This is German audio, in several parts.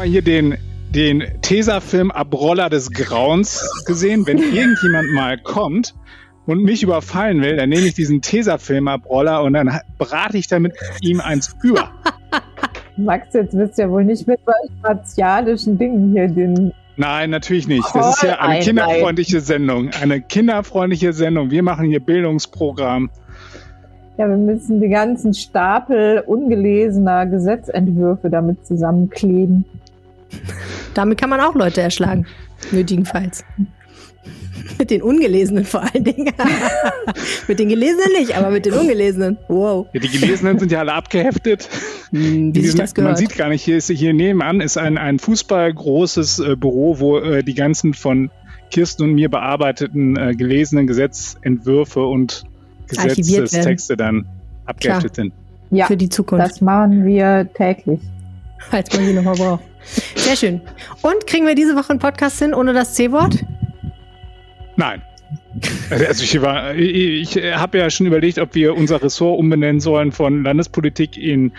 mal hier den, den Tesafilm Abroller des Grauens gesehen. Wenn irgendjemand mal kommt und mich überfallen will, dann nehme ich diesen Tesafilm Abroller und dann brate ich damit ihm eins über. Max, jetzt du ja wohl nicht mit solchen martialischen Dingen hier den. Nein, natürlich nicht. Das ist ja eine Nein, kinderfreundliche Sendung. Eine kinderfreundliche Sendung. Wir machen hier Bildungsprogramm. Ja, wir müssen die ganzen Stapel ungelesener Gesetzentwürfe damit zusammenkleben. Damit kann man auch Leute erschlagen, nötigenfalls. Mit den Ungelesenen vor allen Dingen. mit den Gelesenen nicht, aber mit den Ungelesenen. Wow. Ja, die Gelesenen sind ja alle abgeheftet. Wie sich das Man gehört. sieht gar nicht, hier, ist, hier nebenan ist ein, ein fußballgroßes äh, Büro, wo äh, die ganzen von Kirsten und mir bearbeiteten äh, gelesenen Gesetzentwürfe und. Gesetzestexte dann abgeheftet sind. Ja, Für die Zukunft, das machen wir täglich. falls man sie nochmal braucht. Sehr schön. Und kriegen wir diese Woche einen Podcast hin ohne das C-Wort? Nein. Also ich, war- ich, ich habe ja schon überlegt, ob wir unser Ressort umbenennen sollen von Landespolitik in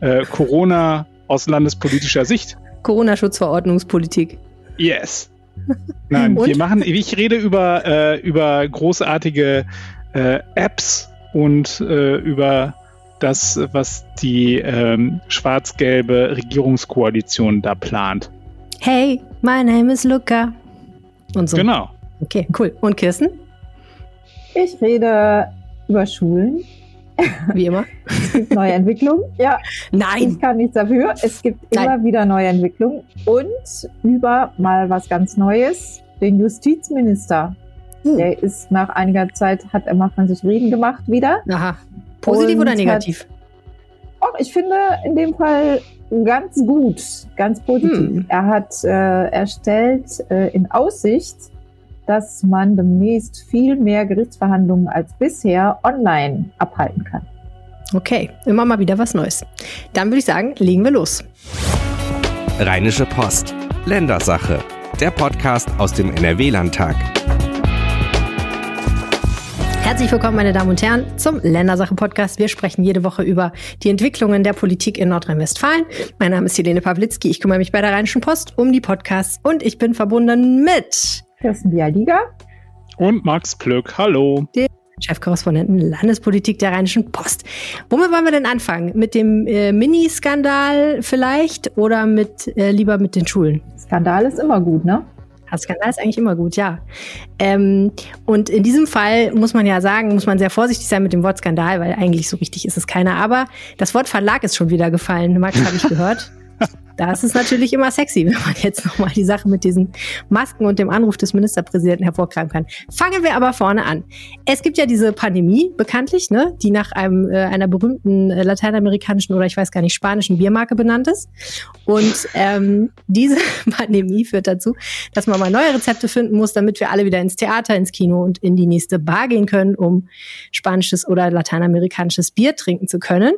äh, Corona aus landespolitischer Sicht. Corona-Schutzverordnungspolitik. Yes. Nein, Und? wir machen, ich rede über, äh, über großartige äh, Apps und äh, über das, was die ähm, schwarz-gelbe Regierungskoalition da plant. Hey, my name is Luca. Und so. Genau. Okay, cool. Und Kirsten? Ich rede über Schulen. Wie immer. Es gibt neue Entwicklungen. Ja, Nein! ich kann nichts dafür. Es gibt Nein. immer wieder neue Entwicklungen. Und über mal was ganz Neues, den Justizminister. Uh, Der ist nach einiger Zeit, hat er mal von sich reden gemacht wieder. aha. Positiv Und oder hat- negativ? Auch ich finde in dem Fall ganz gut, ganz positiv. Hm. Er hat äh, erstellt äh, in Aussicht, dass man demnächst viel mehr Gerichtsverhandlungen als bisher online abhalten kann. Okay, immer mal wieder was Neues. Dann würde ich sagen, legen wir los. Rheinische Post. Ländersache. Der Podcast aus dem NRW-Landtag. Herzlich willkommen, meine Damen und Herren, zum Ländersache-Podcast. Wir sprechen jede Woche über die Entwicklungen der Politik in Nordrhein-Westfalen. Mein Name ist Helene Pawlitzki. Ich kümmere mich bei der Rheinischen Post um die Podcasts und ich bin verbunden mit Kirsten Bialiga. Und Max Plück, hallo. Chefkorrespondenten Landespolitik der Rheinischen Post. Womit wollen wir denn anfangen? Mit dem äh, Mini-Skandal vielleicht oder mit äh, lieber mit den Schulen? Skandal ist immer gut, ne? Ja, Skandal ist eigentlich immer gut, ja. Ähm, und in diesem Fall muss man ja sagen, muss man sehr vorsichtig sein mit dem Wort Skandal, weil eigentlich so richtig ist es keiner. Aber das Wort Verlag ist schon wieder gefallen, Max, habe ich gehört. Das ist natürlich immer sexy, wenn man jetzt nochmal die Sache mit diesen Masken und dem Anruf des Ministerpräsidenten hervorkramen kann. Fangen wir aber vorne an. Es gibt ja diese Pandemie, bekanntlich, ne, die nach einem, äh, einer berühmten äh, lateinamerikanischen oder ich weiß gar nicht, spanischen Biermarke benannt ist. Und ähm, diese Pandemie führt dazu, dass man mal neue Rezepte finden muss, damit wir alle wieder ins Theater, ins Kino und in die nächste Bar gehen können, um spanisches oder lateinamerikanisches Bier trinken zu können.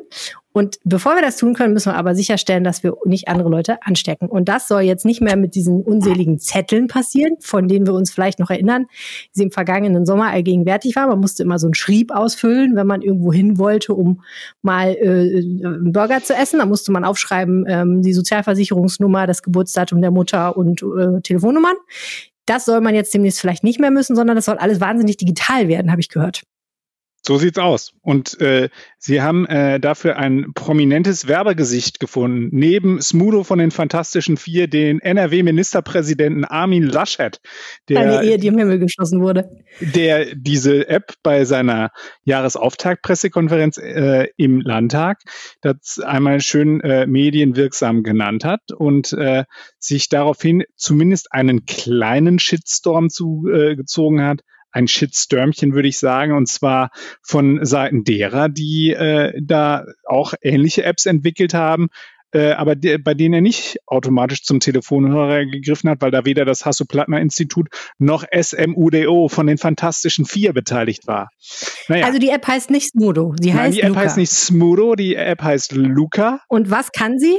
Und bevor wir das tun können, müssen wir aber sicherstellen, dass wir nicht andere Leute anstecken. Und das soll jetzt nicht mehr mit diesen unseligen Zetteln passieren, von denen wir uns vielleicht noch erinnern, die sie im vergangenen Sommer allgegenwärtig waren. Man musste immer so einen Schrieb ausfüllen, wenn man irgendwo hin wollte, um mal äh, einen Burger zu essen. Da musste man aufschreiben, ähm, die Sozialversicherungsnummer, das Geburtsdatum der Mutter und äh, Telefonnummern. Das soll man jetzt demnächst vielleicht nicht mehr müssen, sondern das soll alles wahnsinnig digital werden, habe ich gehört. So sieht's aus. Und äh, sie haben äh, dafür ein prominentes Werbegesicht gefunden. Neben Smudo von den Fantastischen Vier, den NRW-Ministerpräsidenten Armin Laschet, der, Eine Ehe, die im Himmel geschossen wurde. der diese App bei seiner Jahresauftaktpressekonferenz äh, im Landtag das einmal schön äh, medienwirksam genannt hat und äh, sich daraufhin zumindest einen kleinen Shitstorm zugezogen äh, hat. Ein Shitstürmchen, würde ich sagen, und zwar von Seiten derer, die äh, da auch ähnliche Apps entwickelt haben, äh, aber de bei denen er nicht automatisch zum Telefonhörer gegriffen hat, weil da weder das Hasso-Plattner-Institut noch SMUDO von den Fantastischen Vier beteiligt war. Naja, Also die App heißt nicht Smudo, sie Nein, heißt die App Luca. heißt nicht Smudo, die App heißt Luca. Und was kann sie?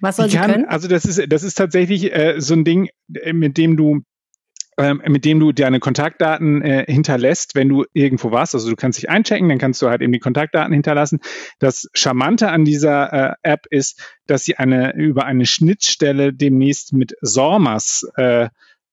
Was soll Die sie kann, können? also das ist, das ist tatsächlich äh, so ein Ding, mit dem du ähm, mit dem du deine Kontaktdaten äh, hinterlässt, wenn du irgendwo warst. Also du kannst dich einchecken, dann kannst du halt eben die Kontaktdaten hinterlassen. Das Charmante an dieser äh, App ist, dass sie eine über eine Schnittstelle demnächst mit Sormas äh,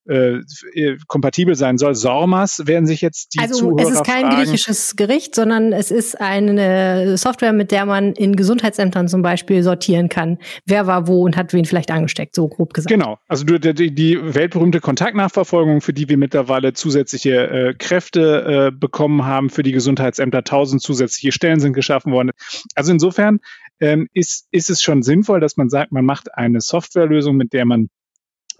äh, äh, kompatibel sein soll. Sormas werden sich jetzt die also Zuhörer es ist kein fragen. griechisches Gericht, sondern es ist eine Software, mit der man in Gesundheitsämtern zum Beispiel sortieren kann, wer war wo und hat wen vielleicht angesteckt, so grob gesagt. Genau, also die, die, weltberühmte Kontaktnachverfolgung, für die wir mittlerweile zusätzliche äh, Kräfte äh, bekommen haben für die Gesundheitsämter, tausend zusätzliche Stellen sind geschaffen worden. Also insofern ähm, ist, ist es schon sinnvoll, dass man sagt, man macht eine Softwarelösung, mit der man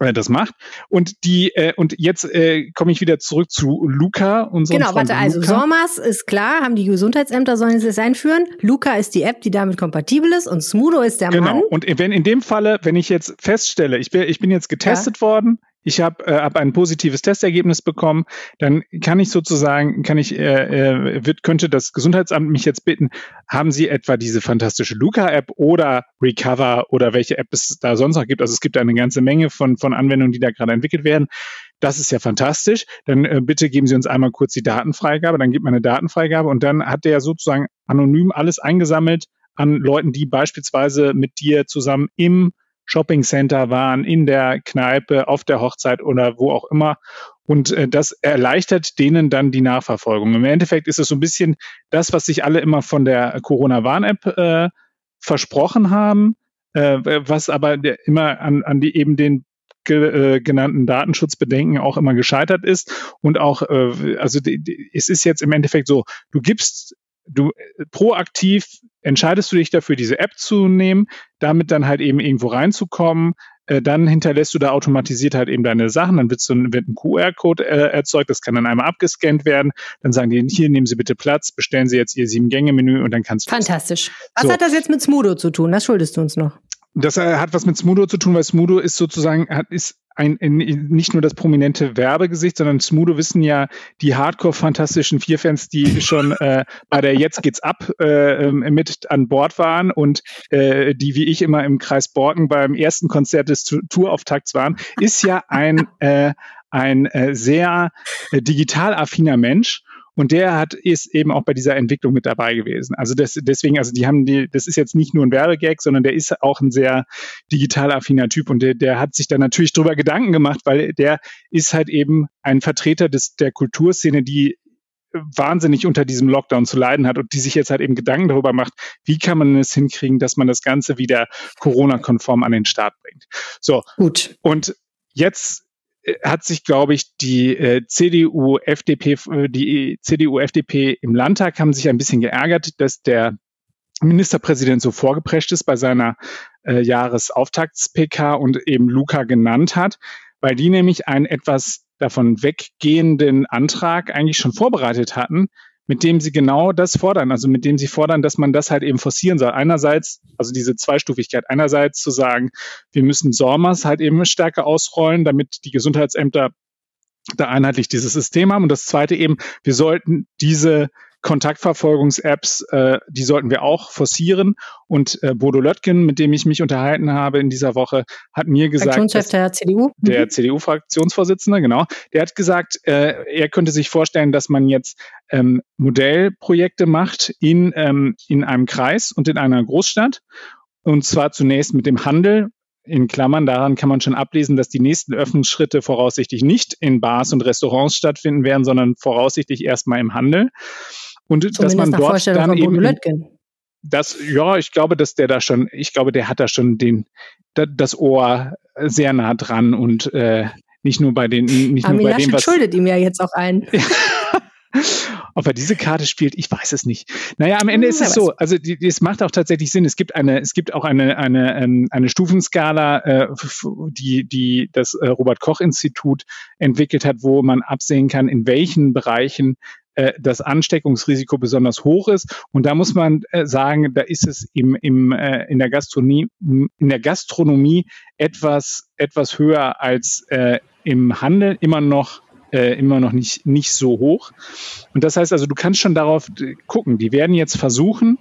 äh, das macht. Und die äh, und jetzt äh, komme ich wieder zurück zu Luca, unserem Genau, Freund warte, also Luca. SORMAS ist klar, haben die Gesundheitsämter sollen es jetzt einführen. Luca ist die App, die damit kompatibel ist und Smudo ist der Genau. Mann. Und wenn in dem Falle, wenn ich jetzt feststelle, ich bin, ich bin jetzt getestet worden, ich habe äh, hab ein positives Testergebnis bekommen, dann kann ich sozusagen, kann ich, äh, äh, wird, könnte das Gesundheitsamt mich jetzt bitten, haben Sie etwa diese fantastische Luca-App oder Recover oder welche App es da sonst noch gibt? Also es gibt eine ganze Menge von, von Anwendungen, die da gerade entwickelt werden. Das ist ja fantastisch. Dann äh, bitte geben Sie uns einmal kurz die Datenfreigabe, dann gibt man eine Datenfreigabe und dann hat der sozusagen anonym alles eingesammelt an Leuten, die beispielsweise mit dir zusammen im Shopping Center waren, in der Kneipe, auf der Hochzeit oder wo auch immer. Und äh, das erleichtert denen dann die Nachverfolgung. Im Endeffekt ist es so ein bisschen das, was sich alle immer von der Corona-Warn-App äh, versprochen haben, äh, was aber der, immer an, an die eben den ge, äh, genannten Datenschutzbedenken auch immer gescheitert ist. Und auch, äh, also die, die, es ist jetzt im Endeffekt so, du gibst du äh, proaktiv entscheidest du dich dafür, diese App zu nehmen, damit dann halt eben irgendwo reinzukommen. Äh, dann hinterlässt du da automatisiert halt eben deine Sachen. Dann wird, so ein, wird ein QR-Code äh, erzeugt. Das kann dann einmal abgescannt werden. Dann sagen die, hier nehmen Sie bitte Platz, bestellen Sie jetzt Ihr Sieben-Gänge-Menü und dann kannst du. Fantastisch. Was So. hat das jetzt mit Smudo zu tun? Das schuldest du uns noch. Das äh, hat was mit Smudo zu tun, weil Smudo ist sozusagen, hat, ist ein, nicht nur das prominente Werbegesicht, sondern Smudo wissen ja die Hardcore-fantastischen Vierfans, die schon äh, bei der Jetzt geht's ab äh, ähm, mit an Bord waren und äh, die wie ich immer im Kreis Borken beim ersten Konzert des Tourauftakts waren, ist ja ein, äh, ein äh, sehr äh, digital affiner Mensch. Und der hat, ist eben auch bei dieser Entwicklung mit dabei gewesen. Also das, deswegen, also die haben die, das ist jetzt nicht nur ein Werbegag, sondern der ist auch ein sehr digital affiner Typ und der, der hat sich da natürlich drüber Gedanken gemacht, weil der ist halt eben ein Vertreter des, der Kulturszene, die wahnsinnig unter diesem Lockdown zu leiden hat und die sich jetzt halt eben Gedanken darüber macht, wie kann man es hinkriegen, dass man das Ganze wieder Corona-konform an den Start bringt. So, Gut. und jetzt hat sich, glaube ich, die äh, CDU, FDP, äh, die CDU, FDP im Landtag haben sich ein bisschen geärgert, dass der Ministerpräsident so vorgeprescht ist bei seiner äh, Jahresauftakts-PK und eben Luca genannt hat, weil die nämlich einen etwas davon weggehenden Antrag eigentlich schon vorbereitet hatten, mit dem sie genau das fordern, also mit dem sie fordern, dass man das halt eben forcieren soll. Einerseits, also diese Zweistufigkeit, einerseits zu sagen, wir müssen SORMAS halt eben stärker ausrollen, damit die Gesundheitsämter da einheitlich dieses System haben. Und das zweite eben, wir sollten diese Kontaktverfolgungs-Apps, äh, die sollten wir auch forcieren. Und äh, Bodo Löttgen, mit dem ich mich unterhalten habe in dieser Woche, hat mir gesagt, Fraktionschef der CDU. der Mhm. CDU-Fraktionsvorsitzende, genau, der hat gesagt, äh, er könnte sich vorstellen, dass man jetzt ähm, Modellprojekte macht in, ähm, in einem Kreis und in einer Großstadt. Und zwar zunächst mit dem Handel. In Klammern, daran kann man schon ablesen, dass die nächsten Öffnungsschritte voraussichtlich nicht in Bars und Restaurants stattfinden werden, sondern voraussichtlich erstmal im Handel. Und dass Zumindest man nach dort Vorstellung dann von eben Löttgen. das, ja, ich glaube, dass der da schon, ich glaube, der hat da schon den, da, das Ohr sehr nah dran und äh, nicht nur bei den, nicht Armin nur bei dem, Laschet was, schuldet ihm ja jetzt auch ein. ob er diese Karte spielt, ich weiß es nicht. Naja, am Ende Hm, ist es so, also die, die, es macht auch tatsächlich Sinn. Es gibt eine, es gibt auch eine, eine, ähm, eine Stufenskala, äh, die, die das äh, Robert-Koch-Institut entwickelt hat, wo man absehen kann, in welchen Bereichen äh, das Ansteckungsrisiko besonders hoch ist. Und da muss man äh, sagen, da ist es im, im, äh, in, der Gastronomie, in der Gastronomie etwas, etwas höher als äh, im Handel, immer noch äh, immer noch nicht, nicht so hoch. Und das heißt also, du kannst schon darauf äh, gucken. Die werden jetzt versuchen,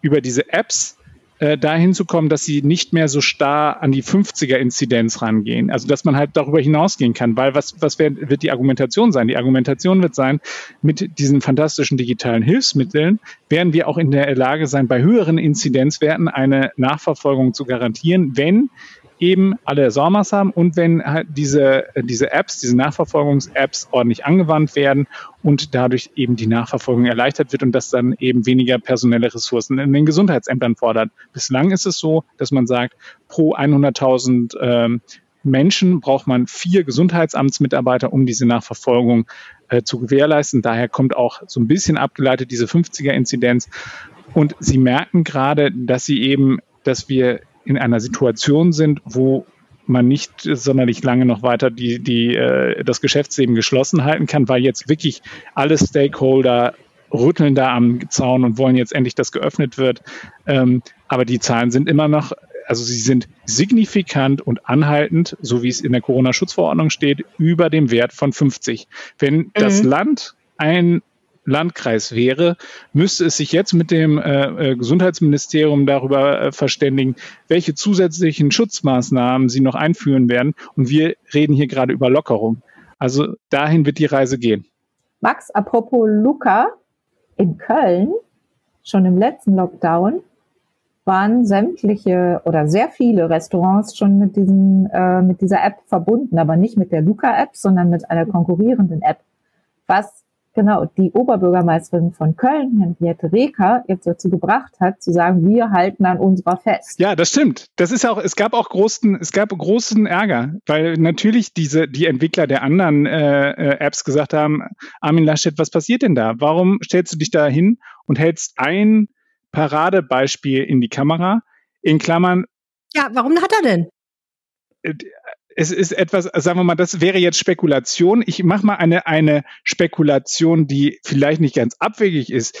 über diese Apps äh, dahin zu kommen, dass sie nicht mehr so starr an die 50er-Inzidenz rangehen. Also dass man halt darüber hinausgehen kann, weil was, was wär, wird die Argumentation sein? Die Argumentation wird sein, mit diesen fantastischen digitalen Hilfsmitteln werden wir auch in der Lage sein, bei höheren Inzidenzwerten eine Nachverfolgung zu garantieren, wenn eben alle SORMAs haben und wenn halt diese, diese Apps, diese Nachverfolgungs-Apps ordentlich angewandt werden und dadurch eben die Nachverfolgung erleichtert wird und das dann eben weniger personelle Ressourcen in den Gesundheitsämtern fordert. Bislang ist es so, dass man sagt, pro 100.000 ähm, Menschen braucht man vier Gesundheitsamtsmitarbeiter, um diese Nachverfolgung äh, zu gewährleisten. Daher kommt auch so ein bisschen abgeleitet diese 50er-Inzidenz. Und Sie merken gerade, dass Sie eben, dass wir in einer Situation sind, wo man nicht sonderlich lange noch weiter die, die, äh, das Geschäftsleben geschlossen halten kann, weil jetzt wirklich alle Stakeholder rütteln da am Zaun und wollen jetzt endlich, dass geöffnet wird. Ähm, aber die Zahlen sind immer noch, also sie sind signifikant und anhaltend, so wie es in der Corona-Schutzverordnung steht, über dem Wert von 50. Wenn mhm. das Land ein Landkreis wäre, müsste es sich jetzt mit dem äh, äh, Gesundheitsministerium darüber äh, verständigen, welche zusätzlichen Schutzmaßnahmen sie noch einführen werden. Und wir reden hier gerade über Lockerung. Also dahin wird die Reise gehen. Max, apropos Luca, in Köln, schon im letzten Lockdown, waren sämtliche oder sehr viele Restaurants schon mit, diesen, äh, mit dieser App verbunden, aber nicht mit der Luca-App, sondern mit einer konkurrierenden App. Was genau die Oberbürgermeisterin von Köln, Henriette Reker, jetzt dazu gebracht hat, zu sagen, wir halten an unserer fest. Ja, das stimmt. Das ist auch, es gab auch großen, es gab großen Ärger, weil natürlich diese, die Entwickler der anderen äh, äh, Apps gesagt haben, Armin Laschet, was passiert denn da? Warum stellst du dich da hin und hältst ein Paradebeispiel in die Kamera? In Klammern. Ja, warum hat er denn? Äh, es ist etwas, sagen wir mal, das wäre jetzt Spekulation. Ich mache mal eine, eine Spekulation, die vielleicht nicht ganz abwegig ist.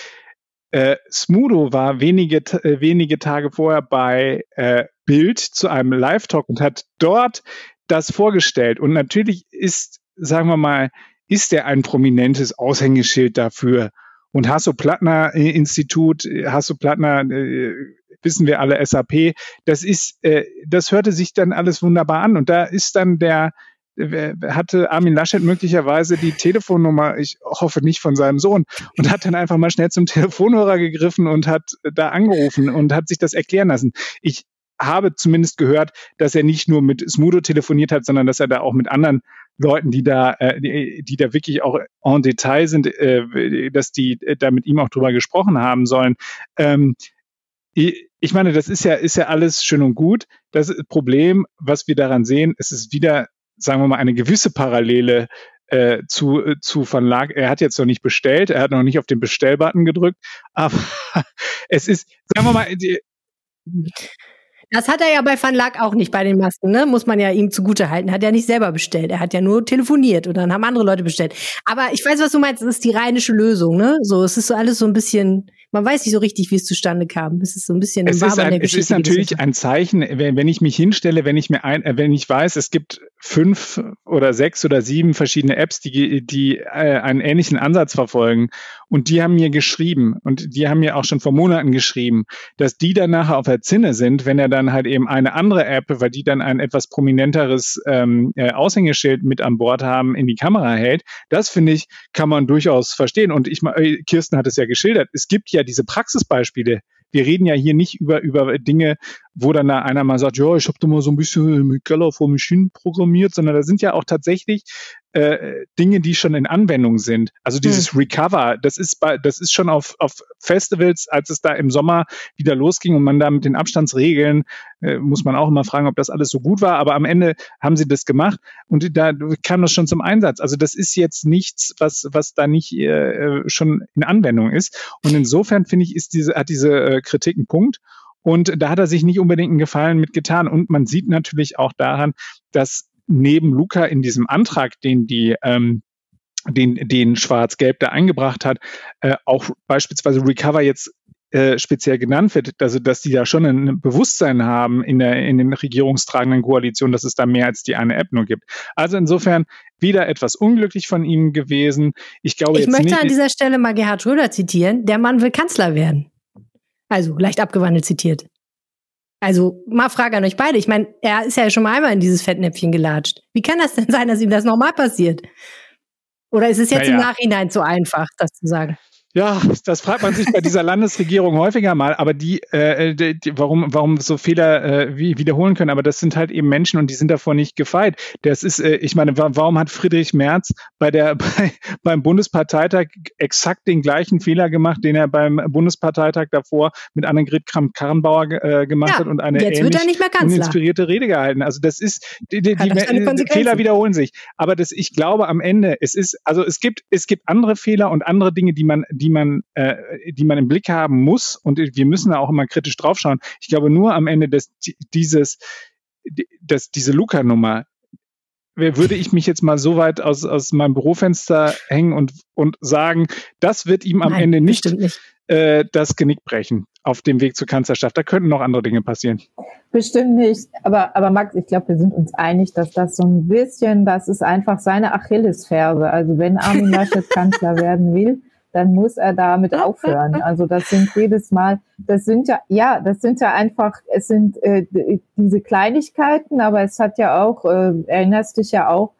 Äh, Smudo war wenige, äh, wenige Tage vorher bei äh, Bild zu einem Live-Talk und hat dort das vorgestellt. Und natürlich ist, sagen wir mal, ist er ein prominentes Aushängeschild dafür. Und Hasso-Plattner-Institut, Hasso-Plattner äh, wissen wir alle SAP. Das ist, äh, das hörte sich dann alles wunderbar an. Und da ist dann der, hatte Armin Laschet möglicherweise die Telefonnummer, ich hoffe nicht von seinem Sohn, und hat dann einfach mal schnell zum Telefonhörer gegriffen und hat da angerufen und hat sich das erklären lassen. Ich habe zumindest gehört, dass er nicht nur mit Smudo telefoniert hat, sondern dass er da auch mit anderen Leuten, die da, äh, die, die da wirklich auch en Detail sind, äh, dass die äh, da mit ihm auch drüber gesprochen haben sollen. Ähm, meine, das ist ja, ist ja alles schön und gut. Das Problem, was wir daran sehen, es ist wieder, sagen wir mal, eine gewisse Parallele äh, zu, äh, zu Van Lag. Er hat jetzt noch nicht bestellt, er hat noch nicht auf den Bestellbutton gedrückt, aber es ist, sagen wir mal, die, das hat er ja bei Van Lack auch nicht bei den Masken, ne? Muss man ja ihm zugute halten. Hat er nicht selber bestellt. Er hat ja nur telefoniert und dann haben andere Leute bestellt. Aber ich weiß, was du meinst. Das ist die rheinische Lösung, ne? So, es ist so alles so ein bisschen man weiß nicht so richtig, wie es zustande kam. Es ist so ein bisschen es ist, ein, es ist natürlich ein Zeichen, wenn, wenn ich mich hinstelle, wenn ich mir ein, äh, wenn ich weiß, es gibt fünf oder sechs oder sieben verschiedene Apps, die, die äh, einen ähnlichen Ansatz verfolgen. Und die haben mir geschrieben und die haben mir auch schon vor Monaten geschrieben, dass die dann nachher auf der Zinne sind, wenn er dann halt eben eine andere App, weil die dann ein etwas prominenteres ähm, äh, Aushängeschild mit an Bord haben, in die Kamera hält. Das finde ich, kann man durchaus verstehen. Und ich, äh, Kirsten hat es ja geschildert. Es gibt ja diese Praxisbeispiele, wir reden ja hier nicht über, über Dinge, wo dann da einer mal sagt, ja, ich habe da mal so ein bisschen mit Keller vor Maschinen programmiert, sondern da sind ja auch tatsächlich äh, Dinge, die schon in Anwendung sind. Also dieses hm. Recover, das ist bei, das ist schon auf, auf Festivals, als es da im Sommer wieder losging und man da mit den Abstandsregeln, äh, muss man auch immer fragen, ob das alles so gut war, aber am Ende haben sie das gemacht und da kam das schon zum Einsatz. Also das ist jetzt nichts, was, was da nicht äh, schon in Anwendung ist. Und insofern finde ich, ist diese, hat diese äh, Kritik einen Punkt. Und da hat er sich nicht unbedingt einen Gefallen mit getan. Und man sieht natürlich auch daran, dass neben Luca in diesem Antrag, den die ähm, den, den Schwarz-Gelb da eingebracht hat, äh, auch beispielsweise Recover jetzt äh, speziell genannt wird, also dass die da schon ein Bewusstsein haben in der in den regierungstragenden Koalitionen, dass es da mehr als die eine App nur gibt. Also insofern wieder etwas unglücklich von ihnen gewesen. Ich glaube ich jetzt möchte nicht, an dieser Stelle mal Gerhard Schröder zitieren. Der Mann will Kanzler werden. Also leicht abgewandelt zitiert. Also mal Frage an euch beide. Ich meine, er ist ja schon mal einmal in dieses Fettnäpfchen gelatscht. Wie kann das denn sein, dass ihm das nochmal passiert? Oder ist es jetzt naja. im Nachhinein zu einfach, das zu sagen? Ja, das fragt man sich bei dieser Landesregierung häufiger mal, aber die, äh, die, die warum, warum so Fehler äh, wie, wiederholen können, aber das sind halt eben Menschen und die sind davor nicht gefeit. Das ist, äh, ich meine, warum hat Friedrich Merz bei der bei, beim Bundesparteitag exakt den gleichen Fehler gemacht, den er beim Bundesparteitag davor mit Annegret Kramp-Karrenbauer äh, gemacht ja, hat und eine ähnlich inspirierte Rede gehalten. Also das ist, die, die, die Fehler wiederholen sich. Aber das, ich glaube am Ende, es ist, also es gibt, es gibt andere Fehler und andere Dinge, die man die man, äh, die man im Blick haben muss. Und wir müssen da auch immer kritisch draufschauen. Ich glaube, nur am Ende des, dieses, dass diese Luca-Nummer, würde ich mich jetzt mal so weit aus, aus meinem Bürofenster hängen und, und sagen, das wird ihm am Nein, Ende nicht, nicht. Äh, das Genick brechen auf dem Weg zur Kanzlerschaft. Da könnten noch andere Dinge passieren. Bestimmt nicht. Aber, aber Max, ich glaube, wir sind uns einig, dass das so ein bisschen, das ist einfach seine Achillesferse. Also wenn Armin Laschet Kanzler werden will, dann muss er damit aufhören. Also das sind jedes Mal, das sind ja, ja, das sind ja einfach, es sind äh, diese Kleinigkeiten, aber es hat ja auch, äh, erinnerst dich ja auch,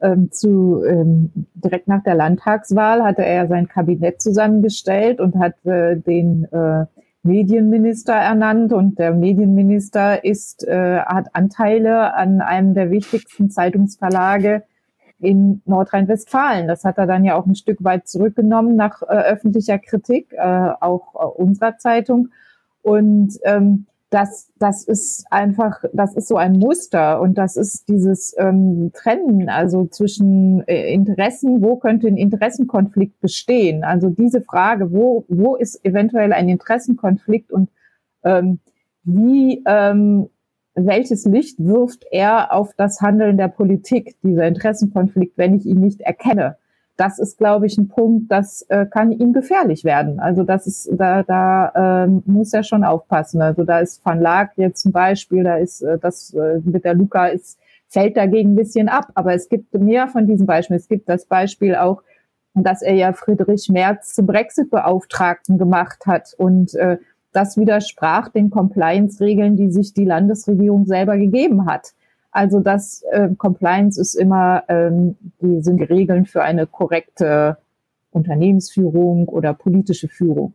ähm, zu ähm, direkt nach der Landtagswahl hatte er sein Kabinett zusammengestellt und hat äh, den äh, Medienminister ernannt und der Medienminister ist äh, hat Anteile an einem der wichtigsten Zeitungsverlage in Nordrhein-Westfalen. Das hat er dann ja auch ein Stück weit zurückgenommen nach äh, öffentlicher Kritik, äh, auch äh, unserer Zeitung. Und ähm, das, das ist einfach, das ist so ein Muster und das ist dieses ähm, Trennen, also zwischen äh, Interessen, wo könnte ein Interessenkonflikt bestehen? Also diese Frage, wo, wo ist eventuell ein Interessenkonflikt und ähm, wie ähm, welches Licht wirft er auf das Handeln der Politik, dieser Interessenkonflikt, wenn ich ihn nicht erkenne? Das ist, glaube ich, ein Punkt, das äh, kann ihm gefährlich werden. Also das ist, da, da ähm, muss er schon aufpassen. Also da ist Van Laak jetzt zum Beispiel, da ist äh, das äh, mit der Luca ist fällt dagegen ein bisschen ab. Aber es gibt mehr von diesen Beispielen. Es gibt das Beispiel auch, dass er ja Friedrich Merz zum Brexit-Beauftragten gemacht hat und äh, das widersprach den Compliance-Regeln, die sich die Landesregierung selber gegeben hat. Also das äh, Compliance ist immer, ähm, die sind Regeln für eine korrekte Unternehmensführung oder politische Führung.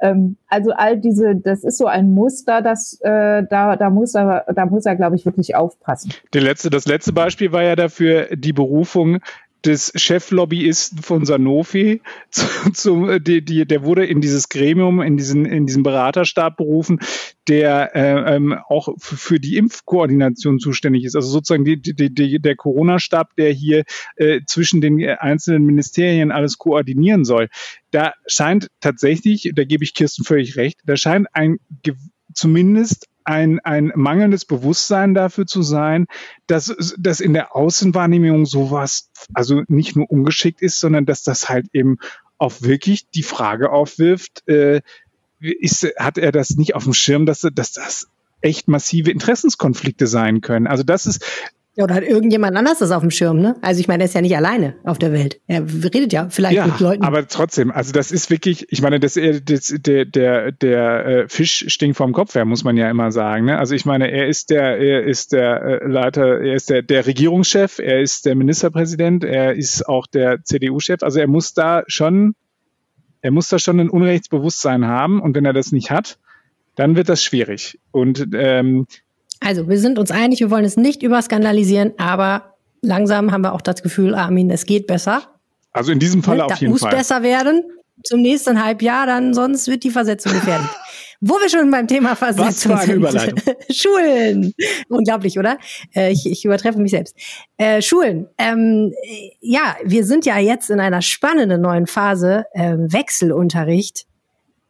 Ähm, also all diese, das ist so ein Muster, das äh, da, da muss er, da muss er, glaube ich, wirklich aufpassen. Der letzte, das letzte Beispiel war ja dafür die Berufung des Cheflobbyisten von Sanofi, zu, zu, die, die, der wurde in dieses Gremium, in diesen, in diesen Beraterstab berufen, der äh, ähm, auch für die Impfkoordination zuständig ist. Also sozusagen die, die, die, der Corona-Stab, der hier äh, zwischen den einzelnen Ministerien alles koordinieren soll. Da scheint tatsächlich, da gebe ich Kirsten völlig recht, da scheint ein zumindest ein, ein mangelndes Bewusstsein dafür zu sein, dass, dass in der Außenwahrnehmung sowas also nicht nur ungeschickt ist, sondern dass das halt eben auch wirklich die Frage aufwirft, äh, ist, hat er das nicht auf dem Schirm, dass, dass das echt massive Interessenskonflikte sein können. Also das ist, ja, oder hat irgendjemand anders das auf dem Schirm, ne? Also ich meine, er ist ja nicht alleine auf der Welt. Er redet ja vielleicht ja, mit Leuten. Aber trotzdem, also das ist wirklich, ich meine, das, das, der, der, der äh, Fisch stinkt vom Kopf her, muss man ja immer sagen. Ne? Also ich meine, er ist der, er ist der äh, Leiter, er ist der, der Regierungschef, er ist der Ministerpräsident, er ist auch der CDU-Chef. Also er muss da schon, er muss da schon ein Unrechtsbewusstsein haben und wenn er das nicht hat, dann wird das schwierig. Und ähm, also, wir sind uns einig, wir wollen es nicht überskandalisieren, aber langsam haben wir auch das Gefühl, Armin, es geht besser. Also in diesem Fall auf jeden muss Fall. muss besser werden zum nächsten Halbjahr, dann sonst wird die Versetzung gefährdet. Wo wir schon beim Thema Versetzung Was für eine sind. Schulen. Unglaublich, oder? Äh, ich, ich übertreffe mich selbst. Äh, Schulen. Ähm, ja, wir sind ja jetzt in einer spannenden neuen Phase. Äh, Wechselunterricht.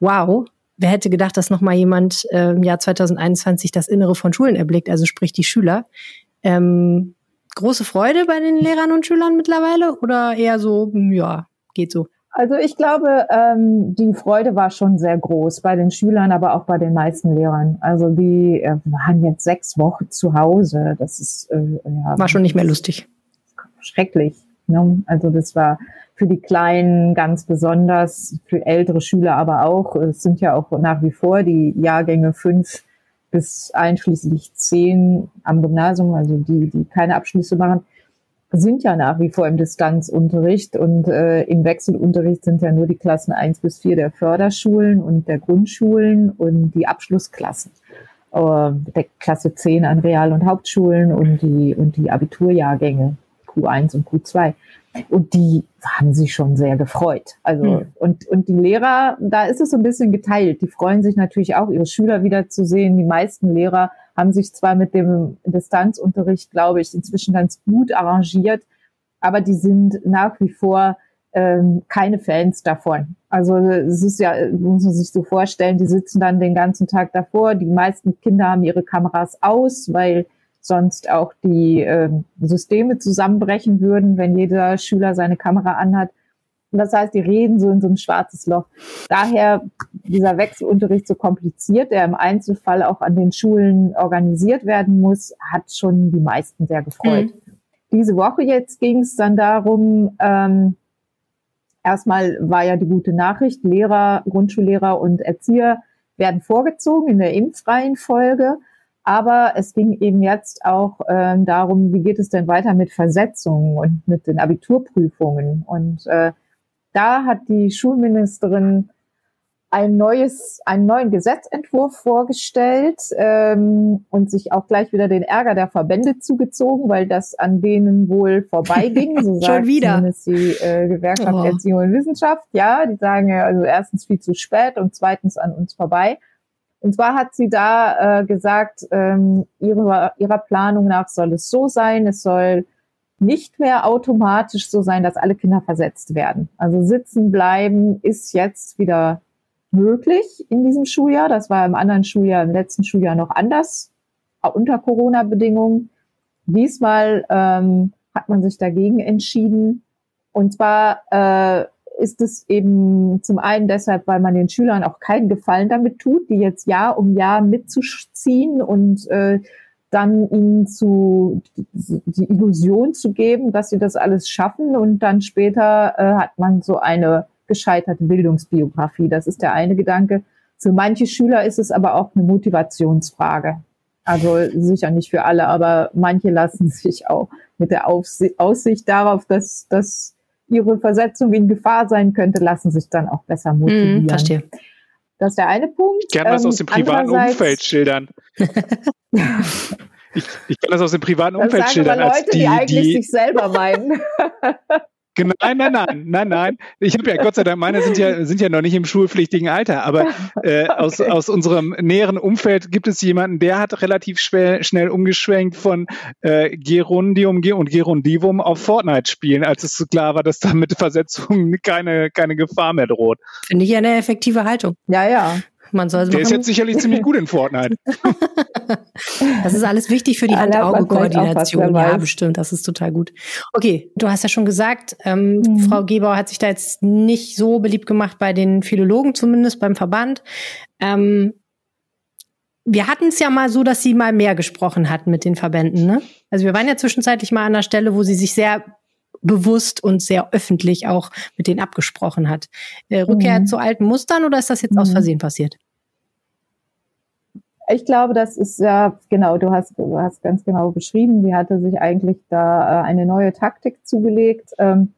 Wow. Wer hätte gedacht, dass nochmal jemand äh, im Jahr 2021 das Innere von Schulen erblickt, also sprich die Schüler. Ähm, große Freude bei den Lehrern und Schülern mittlerweile oder eher so, hm, ja, geht so? Also ich glaube, ähm, die Freude war schon sehr groß bei den Schülern, aber auch bei den meisten Lehrern. Also die äh, waren jetzt sechs Wochen zu Hause. Das ist äh, ja, war schon nicht mehr lustig. Schrecklich. Ne? Also das war für die Kleinen ganz besonders, für ältere Schüler aber auch. Es sind ja auch nach wie vor die Jahrgänge fünf bis einschließlich zehn am Gymnasium, also die, die keine Abschlüsse machen, sind ja nach wie vor im Distanzunterricht und äh, im Wechselunterricht sind ja nur die Klassen eins bis vier der Förderschulen und der Grundschulen und die Abschlussklassen äh, der Klasse 10 an Real- und Hauptschulen und die, und die Abiturjahrgänge Q1 und Q2. Und die haben sich schon sehr gefreut. Also, mhm. und, und die Lehrer, da ist es so ein bisschen geteilt. Die freuen sich natürlich auch, ihre Schüler wiederzusehen. Die meisten Lehrer haben sich zwar mit dem Distanzunterricht, glaube ich, inzwischen ganz gut arrangiert, aber die sind nach wie vor ähm, keine Fans davon. Also es ist ja, muss man sich so vorstellen, die sitzen dann den ganzen Tag davor. Die meisten Kinder haben ihre Kameras aus, weil sonst auch die äh, Systeme zusammenbrechen würden, wenn jeder Schüler seine Kamera anhat. Und das heißt, die reden so in so ein schwarzes Loch. Daher dieser Wechselunterricht so kompliziert, der im Einzelfall auch an den Schulen organisiert werden muss, hat schon die meisten sehr gefreut. Mhm. Diese Woche jetzt ging es dann darum, ähm, erstmal war ja die gute Nachricht, Lehrer, Grundschullehrer und Erzieher werden vorgezogen in der impfreihen Folge. Aber es ging eben jetzt auch ähm, darum, wie geht es denn weiter mit Versetzungen und mit den Abiturprüfungen. Und äh, da hat die Schulministerin ein neues, einen neuen Gesetzentwurf vorgestellt ähm, und sich auch gleich wieder den Ärger der Verbände zugezogen, weil das an denen wohl vorbeiging. So sagt wieder. zumindest die äh, Gewerkschaft oh. Erziehung und Wissenschaft. Ja, die sagen ja also erstens viel zu spät und zweitens an uns vorbei. Und zwar hat sie da äh, gesagt, ähm, ihrer, ihrer Planung nach soll es so sein, es soll nicht mehr automatisch so sein, dass alle Kinder versetzt werden. Also sitzen bleiben ist jetzt wieder möglich in diesem Schuljahr. Das war im anderen Schuljahr, im letzten Schuljahr noch anders, unter Corona-Bedingungen. Diesmal ähm, hat man sich dagegen entschieden. Und zwar äh, ist es eben zum einen deshalb, weil man den Schülern auch keinen Gefallen damit tut, die jetzt Jahr um Jahr mitzuziehen und äh, dann ihnen zu die Illusion zu geben, dass sie das alles schaffen und dann später äh, hat man so eine gescheiterte Bildungsbiografie. Das ist der eine Gedanke. Für manche Schüler ist es aber auch eine Motivationsfrage. Also sicher nicht für alle, aber manche lassen sich auch mit der Aussicht darauf, dass, dass ihre Versetzung in Gefahr sein könnte, lassen sich dann auch besser motivieren. Mm, verstehe. Das ist der eine Punkt. Ich kann das aus dem ähm, privaten Umfeld schildern. ich, ich, kann das aus dem privaten Umfeld schildern. Leute, als die, die eigentlich die, sich selber meinen. Genau, nein, nein, nein, nein, nein. Ich habe ja Gott sei Dank, meine sind ja, sind ja noch nicht im schulpflichtigen Alter, aber äh, okay. aus, aus unserem näheren Umfeld gibt es jemanden, der hat relativ schnell, schnell umgeschwenkt von äh, Gerundium und Gerundivum auf Fortnite spielen, als es so klar war, dass da mit Versetzungen keine, keine Gefahr mehr droht. Finde ich eine effektive Haltung. Ja, ja. Man soll Der ist jetzt sicherlich ziemlich gut in Fortnite. das ist alles wichtig für die Hand-Auge-Koordination. Ja, bestimmt. Das ist total gut. Okay, du hast ja schon gesagt, ähm, mhm. Frau Gebauer hat sich da jetzt nicht so beliebt gemacht bei den Philologen, zumindest beim Verband. Ähm, wir hatten es ja mal so, dass sie mal mehr gesprochen hatten mit den Verbänden. Ne? Also wir waren ja zwischenzeitlich mal an der Stelle, wo sie sich sehr bewusst und sehr öffentlich auch mit denen abgesprochen hat. Äh, Rückkehr mhm. zu alten Mustern oder ist das jetzt mhm. aus Versehen passiert? Ich glaube, das ist ja, genau, du hast, du hast ganz genau beschrieben, sie hatte sich eigentlich da äh, eine neue Taktik zugelegt. Ähm,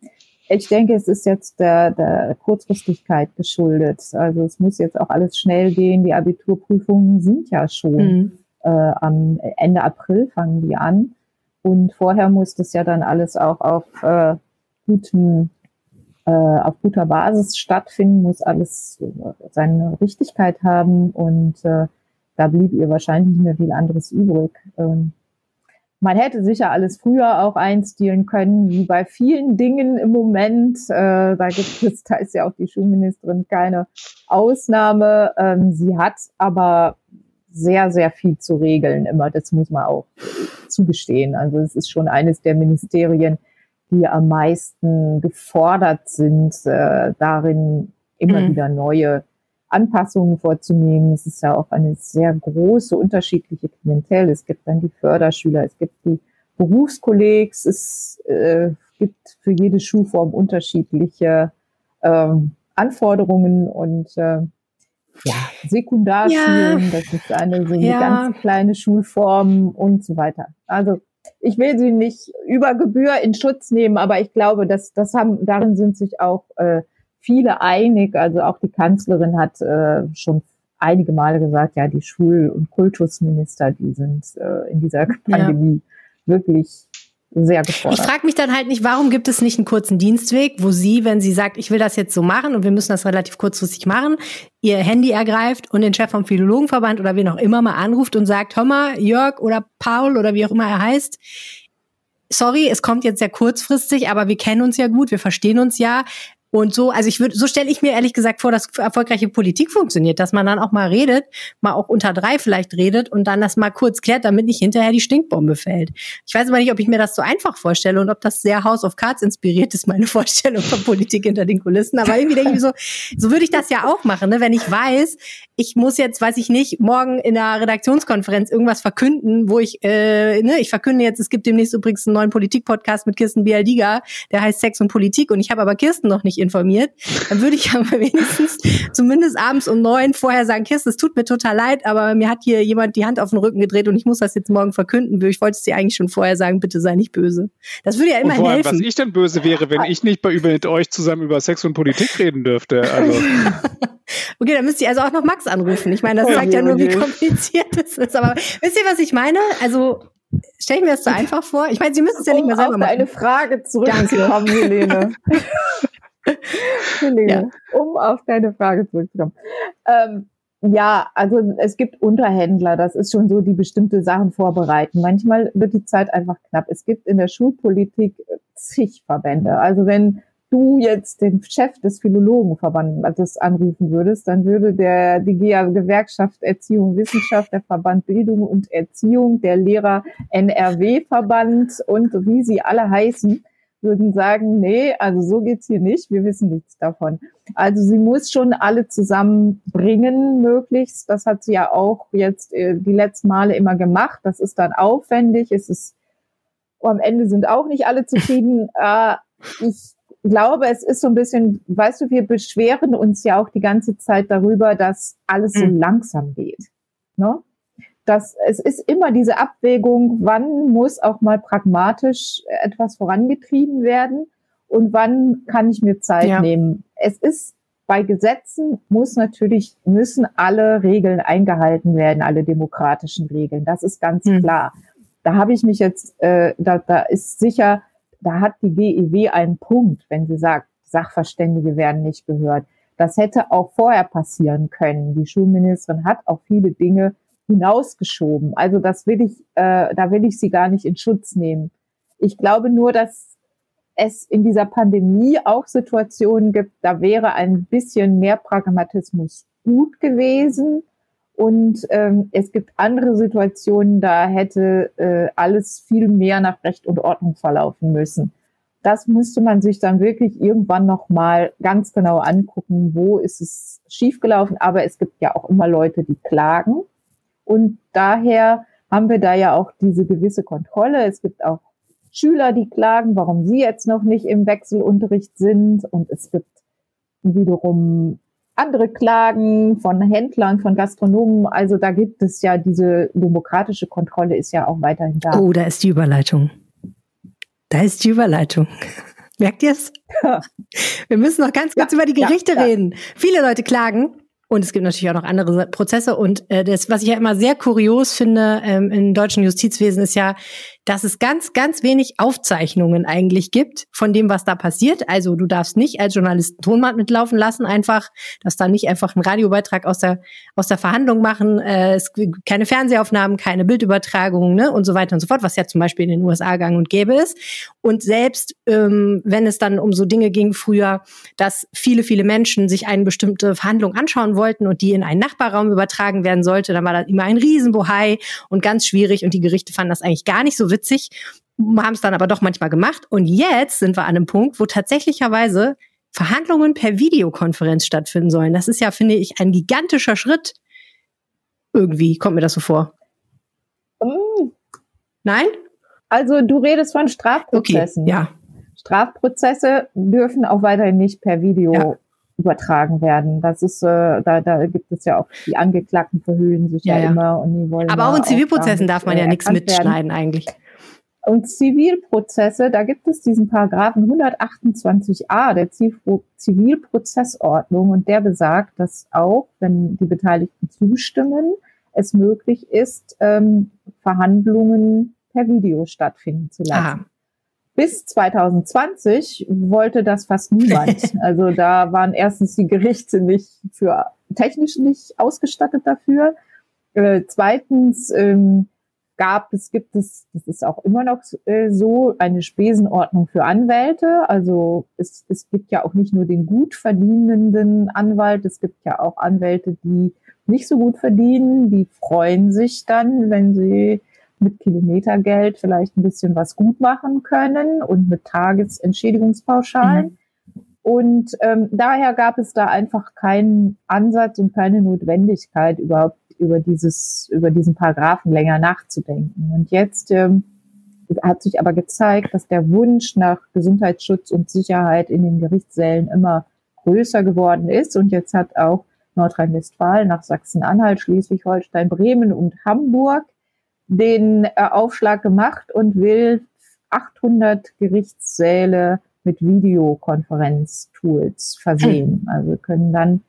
ich denke, es ist jetzt der, der Kurzfristigkeit geschuldet. Also es muss jetzt auch alles schnell gehen. Die Abiturprüfungen sind ja schon mhm. äh, am Ende April fangen die an. Und vorher muss das ja dann alles auch auf äh, guten äh, auf guter Basis stattfinden, muss alles seine Richtigkeit haben und äh, da blieb ihr wahrscheinlich nicht mehr viel anderes übrig. Ähm, man hätte sicher alles früher auch einstielen können, wie bei vielen Dingen im Moment. Äh, da gibt es, da ist ja auch die Schulministerin keine Ausnahme. Ähm, sie hat aber sehr, sehr viel zu regeln immer. Das muss man auch zugestehen. Also es ist schon eines der Ministerien, die am meisten gefordert sind, äh, darin immer mhm. wieder neue Anpassungen vorzunehmen. Es ist ja auch eine sehr große unterschiedliche Klientel. Es gibt dann die Förderschüler, es gibt die Berufskollegs, es äh, gibt für jede Schulform unterschiedliche ähm, Anforderungen und äh, ja, Sekundarschulen, ja. das ist eine so eine ja. ganz kleine Schulform und so weiter. Also ich will sie nicht über Gebühr in Schutz nehmen, aber ich glaube, dass das haben darin sind sich auch äh, viele einig. Also auch die Kanzlerin hat äh, schon einige Male gesagt, ja, die Schul- und Kultusminister, die sind äh, in dieser Pandemie ja. wirklich sehr gefordert. Ich frage mich dann halt nicht, warum gibt es nicht einen kurzen Dienstweg, wo sie, wenn sie sagt, ich will das jetzt so machen und wir müssen das relativ kurzfristig machen, ihr Handy ergreift und den Chef vom Philologenverband oder wen auch immer mal anruft und sagt, hör mal, Jörg oder Paul oder wie auch immer er heißt, sorry, es kommt jetzt sehr kurzfristig, aber wir kennen uns ja gut, wir verstehen uns ja. Und so, also ich würde, so stelle ich mir ehrlich gesagt vor, dass erfolgreiche Politik funktioniert, dass man dann auch mal redet, mal auch unter drei vielleicht redet und dann das mal kurz klärt, damit nicht hinterher die Stinkbombe fällt. Ich weiß aber nicht, ob ich mir das so einfach vorstelle und ob das sehr House of Cards inspiriert ist, meine Vorstellung von Politik hinter den Kulissen. Aber irgendwie denke ich so, so würde ich das ja auch machen, ne? wenn ich weiß, ich muss jetzt, weiß ich nicht, morgen in einer Redaktionskonferenz irgendwas verkünden, wo ich, äh, ne, ich verkünde jetzt, es gibt demnächst übrigens einen neuen Politik-Podcast mit Kirsten Bialdiga, der heißt Sex und Politik und ich habe aber Kirsten noch nicht informiert, dann würde ich aber wenigstens zumindest abends um neun vorher sagen, Kirsten, es tut mir total leid, aber mir hat hier jemand die Hand auf den Rücken gedreht und ich muss das jetzt morgen verkünden. Ich wollte es dir eigentlich schon vorher sagen, bitte sei nicht böse. Das würde ja immer helfen. Was ich denn böse wäre, wenn ich nicht bei über, mit euch zusammen über Sex und Politik reden dürfte. Also. okay, dann müsst ihr also auch noch Max anrufen. Ich meine, das oh zeigt ja nur, wie kompliziert es ist. Aber wisst ihr, was ich meine? Also stelle ich mir das so einfach vor. Ich meine, Sie müssen es ja nicht mehr selber um machen. Auf eine Frage zurückzukommen, Helene. Helene, ja. um auf deine Frage zurückzukommen. Ähm, ja, also es gibt Unterhändler, das ist schon so, die bestimmte Sachen vorbereiten. Manchmal wird die Zeit einfach knapp. Es gibt in der Schulpolitik zig Verbände. Also wenn du jetzt den Chef des Philologenverbandes anrufen würdest, dann würde der die Gewerkschaft Erziehung Wissenschaft, der Verband Bildung und Erziehung, der Lehrer NRW-Verband und wie sie alle heißen, würden sagen, nee, also so geht's hier nicht, wir wissen nichts davon. Also sie muss schon alle zusammenbringen, möglichst. Das hat sie ja auch jetzt äh, die letzten Male immer gemacht. Das ist dann aufwendig. Es ist, am Ende sind auch nicht alle zufrieden. Äh, ich glaube, es ist so ein bisschen, weißt du, wir beschweren uns ja auch die ganze Zeit darüber, dass alles so mhm. langsam geht. Ne? dass es ist immer diese Abwägung, wann muss auch mal pragmatisch etwas vorangetrieben werden und wann kann ich mir Zeit ja. nehmen. Es ist bei Gesetzen muss natürlich, müssen alle Regeln eingehalten werden, alle demokratischen Regeln. Das ist ganz mhm. klar. Da habe ich mich jetzt, äh, da, da ist sicher, da hat die GEW einen Punkt, wenn sie sagt, Sachverständige werden nicht gehört. Das hätte auch vorher passieren können. Die Schulministerin hat auch viele Dinge hinausgeschoben. Also das will ich, äh, da will ich sie gar nicht in Schutz nehmen. Ich glaube nur, dass es in dieser Pandemie auch Situationen gibt, da wäre ein bisschen mehr Pragmatismus gut gewesen. Und ähm, es gibt andere Situationen, da hätte äh, alles viel mehr nach Recht und Ordnung verlaufen müssen. Das müsste man sich dann wirklich irgendwann nochmal ganz genau angucken, wo ist es schiefgelaufen. Aber es gibt ja auch immer Leute, die klagen. Und daher haben wir da ja auch diese gewisse Kontrolle. Es gibt auch Schüler, die klagen, warum sie jetzt noch nicht im Wechselunterricht sind. Und es gibt wiederum andere Klagen von Händlern, von Gastronomen. Also da gibt es ja diese demokratische Kontrolle ist ja auch weiterhin da. Oh, da ist die Überleitung. Da ist die Überleitung. Merkt ihr es? Wir müssen noch ganz kurz ja, über die Gerichte ja, ja. reden. Viele Leute klagen und es gibt natürlich auch noch andere Prozesse. Und äh, das, was ich ja immer sehr kurios finde ähm, im deutschen Justizwesen, ist ja, dass es ganz, ganz wenig Aufzeichnungen eigentlich gibt von dem, was da passiert. Also du darfst nicht als Journalist Tonband mitlaufen lassen, einfach, dass da nicht einfach einen Radiobeitrag aus der, aus der Verhandlung machen, äh, es gibt keine Fernsehaufnahmen, keine Bildübertragungen ne, und so weiter und so fort, was ja zum Beispiel in den USA gang und gäbe ist. Und selbst ähm, wenn es dann um so Dinge ging früher, dass viele, viele Menschen sich eine bestimmte Verhandlung anschauen wollten und die in einen Nachbarraum übertragen werden sollte, dann war das immer ein Riesenbohai und ganz schwierig und die Gerichte fanden das eigentlich gar nicht so witzig, haben es dann aber doch manchmal gemacht. Und jetzt sind wir an einem Punkt, wo tatsächlicherweise Verhandlungen per Videokonferenz stattfinden sollen. Das ist ja, finde ich, ein gigantischer Schritt. Irgendwie kommt mir das so vor. Mm. Nein? Also du redest von Strafprozessen. Okay, ja. Strafprozesse dürfen auch weiterhin nicht per Video ja. übertragen werden. Das ist, äh, da, da gibt es ja auch die Angeklagten verhöhlen sich ja, ja, ja. immer und die wollen. Aber auch in Zivilprozessen darf man ja nichts mitschneiden werden. eigentlich. Und Zivilprozesse, da gibt es diesen Paragraphen 128a der Zivilprozessordnung und der besagt, dass auch, wenn die Beteiligten zustimmen, es möglich ist, ähm, Verhandlungen per Video stattfinden zu lassen. Aha. Bis 2020 wollte das fast niemand. Also da waren erstens die Gerichte nicht für technisch nicht ausgestattet dafür. Äh, zweitens ähm, gab es, gibt es, das ist auch immer noch äh, so, eine Spesenordnung für Anwälte. Also es, es gibt ja auch nicht nur den gut verdienenden Anwalt, es gibt ja auch Anwälte, die nicht so gut verdienen, die freuen sich dann, wenn sie mit Kilometergeld vielleicht ein bisschen was gut machen können und mit Tagesentschädigungspauschalen. Mhm. Und ähm, daher gab es da einfach keinen Ansatz und keine Notwendigkeit, überhaupt über dieses, über diesen Paragraphen länger nachzudenken. Und jetzt ähm, hat sich aber gezeigt, dass der Wunsch nach Gesundheitsschutz und Sicherheit in den Gerichtssälen immer größer geworden ist. Und jetzt hat auch Nordrhein-Westfalen nach Sachsen-Anhalt, Schleswig-Holstein, Bremen und Hamburg den äh, Aufschlag gemacht und will 800 Gerichtssäle mit Videokonferenztools versehen. Also können dann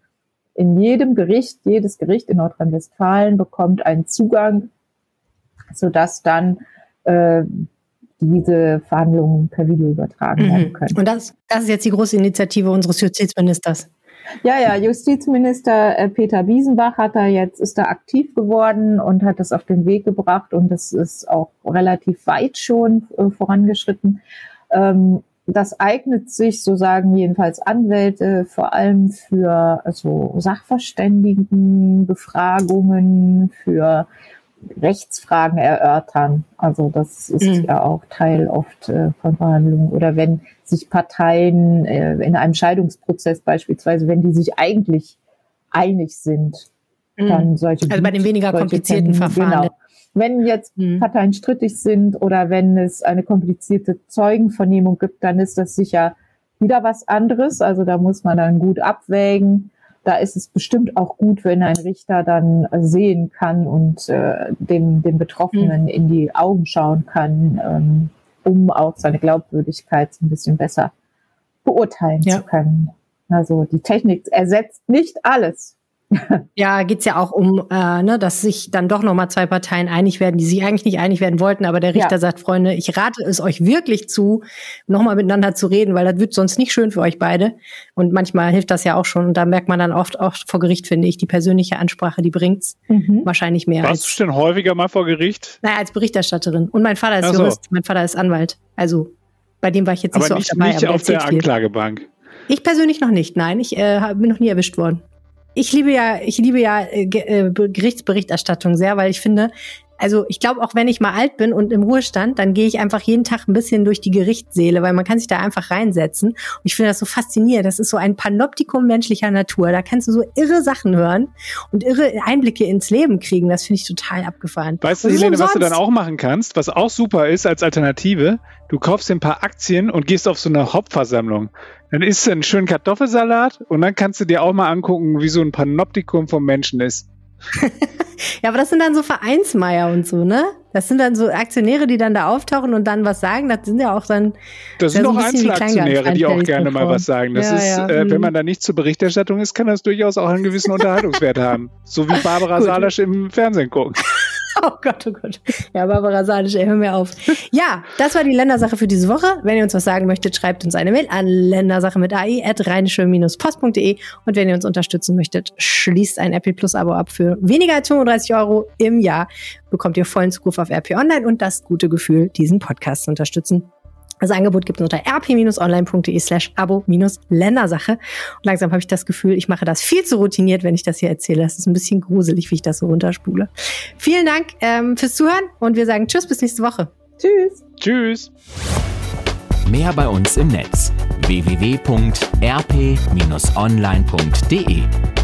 in jedem Gericht, jedes Gericht in Nordrhein-Westfalen bekommt einen Zugang, sodass dann äh, diese Verhandlungen per Video übertragen mhm. werden können. Und das, das ist jetzt die große Initiative unseres Justizministers. Ja, ja, Justizminister äh, Peter Biesenbach hat da jetzt, ist da aktiv geworden und hat das auf den Weg gebracht und das ist auch relativ weit schon äh, vorangeschritten. Ähm, das eignet sich, so sagen jedenfalls Anwälte, vor allem für also Sachverständigenbefragungen, für Rechtsfragen erörtern. Also das ist mhm. ja auch Teil oft äh, von Verhandlungen. Oder wenn sich Parteien äh, in einem Scheidungsprozess beispielsweise, wenn die sich eigentlich einig sind, mhm. dann solche. Also bei den weniger komplizierten Termine, Verfahren. Genau. Wenn jetzt mhm. Parteien strittig sind oder wenn es eine komplizierte Zeugenvernehmung gibt, dann ist das sicher wieder was anderes. Also da muss man dann gut abwägen da ist es bestimmt auch gut, wenn ein Richter dann sehen kann und äh, dem, dem Betroffenen mhm. in die Augen schauen kann, ähm, um auch seine Glaubwürdigkeit ein bisschen besser beurteilen ja. zu können. Also die Technik ersetzt nicht alles. Ja, geht's ja auch um, äh, ne, dass sich dann doch nochmal zwei Parteien einig werden, die sich eigentlich nicht einig werden wollten, aber der Richter ja. sagt, Freunde, ich rate es euch wirklich zu, nochmal miteinander zu reden, weil das wird sonst nicht schön für euch beide. Und manchmal hilft das ja auch schon. Und da merkt man dann oft auch vor Gericht, finde ich, die persönliche Ansprache, die bringt's mhm. wahrscheinlich mehr. Warst du denn häufiger mal vor Gericht? Naja, als Berichterstatterin. Und mein Vater ist so. Jurist, mein Vater ist Anwalt. Also bei dem war ich jetzt nicht aber so nicht, oft dabei. Nicht auf der Anklagebank. Ich persönlich noch nicht, nein. Ich äh, bin noch nie erwischt worden ich liebe ja, ich liebe ja äh, äh Gerichtsberichterstattung sehr, weil ich finde, also ich glaube, auch wenn ich mal alt bin und im Ruhestand, dann gehe ich einfach jeden Tag ein bisschen durch die Gerichtssäle, weil man kann sich da einfach reinsetzen. Und ich finde das so faszinierend. Das ist so ein Panoptikum menschlicher Natur. Da kannst du so irre Sachen hören und irre Einblicke ins Leben kriegen. Das finde ich total abgefahren. Weißt du, Helene, was du dann auch machen kannst, was auch super ist als Alternative? Du kaufst dir ein paar Aktien und gehst auf so eine Hauptversammlung. Dann isst du einen schönen Kartoffelsalat und dann kannst du dir auch mal angucken, wie so ein Panoptikum vom Menschen ist. ja, aber das sind dann so Vereinsmeier und so, ne? Das sind dann so Aktionäre, die dann da auftauchen und dann was sagen. Das sind ja auch dann. Das sind auch Einzelaktionäre, die auch gerne mal was sagen. Das ja, ist, ja. Äh, wenn man mhm. da nicht zur Berichterstattung ist, kann das durchaus auch einen gewissen Unterhaltungswert haben. So wie Barbara Salisch im Fernsehen guckt. Oh Gott, oh Gott. Ja, Barbara Salisch, ey, hör mir auf. Ja, das war die Ländersache für diese Woche. Wenn ihr uns was sagen möchtet, schreibt uns eine Mail an ländersache mit ai at rheinische-post.de und wenn ihr uns unterstützen möchtet, schließt ein Apple Plus Abo ab für weniger als 35 Euro im Jahr. Bekommt ihr vollen Zugriff auf RP Online und das gute Gefühl, diesen Podcast zu unterstützen. Das Angebot gibt es unter rp-online.de slash abo-ländersache. Und langsam habe ich das Gefühl, ich mache das viel zu routiniert, wenn ich das hier erzähle. Das ist ein bisschen gruselig, wie ich das so runterspule. Vielen Dank ähm, fürs Zuhören und wir sagen Tschüss, bis nächste Woche. Tschüss. Tschüss. Mehr bei uns im Netz www.rp-online.de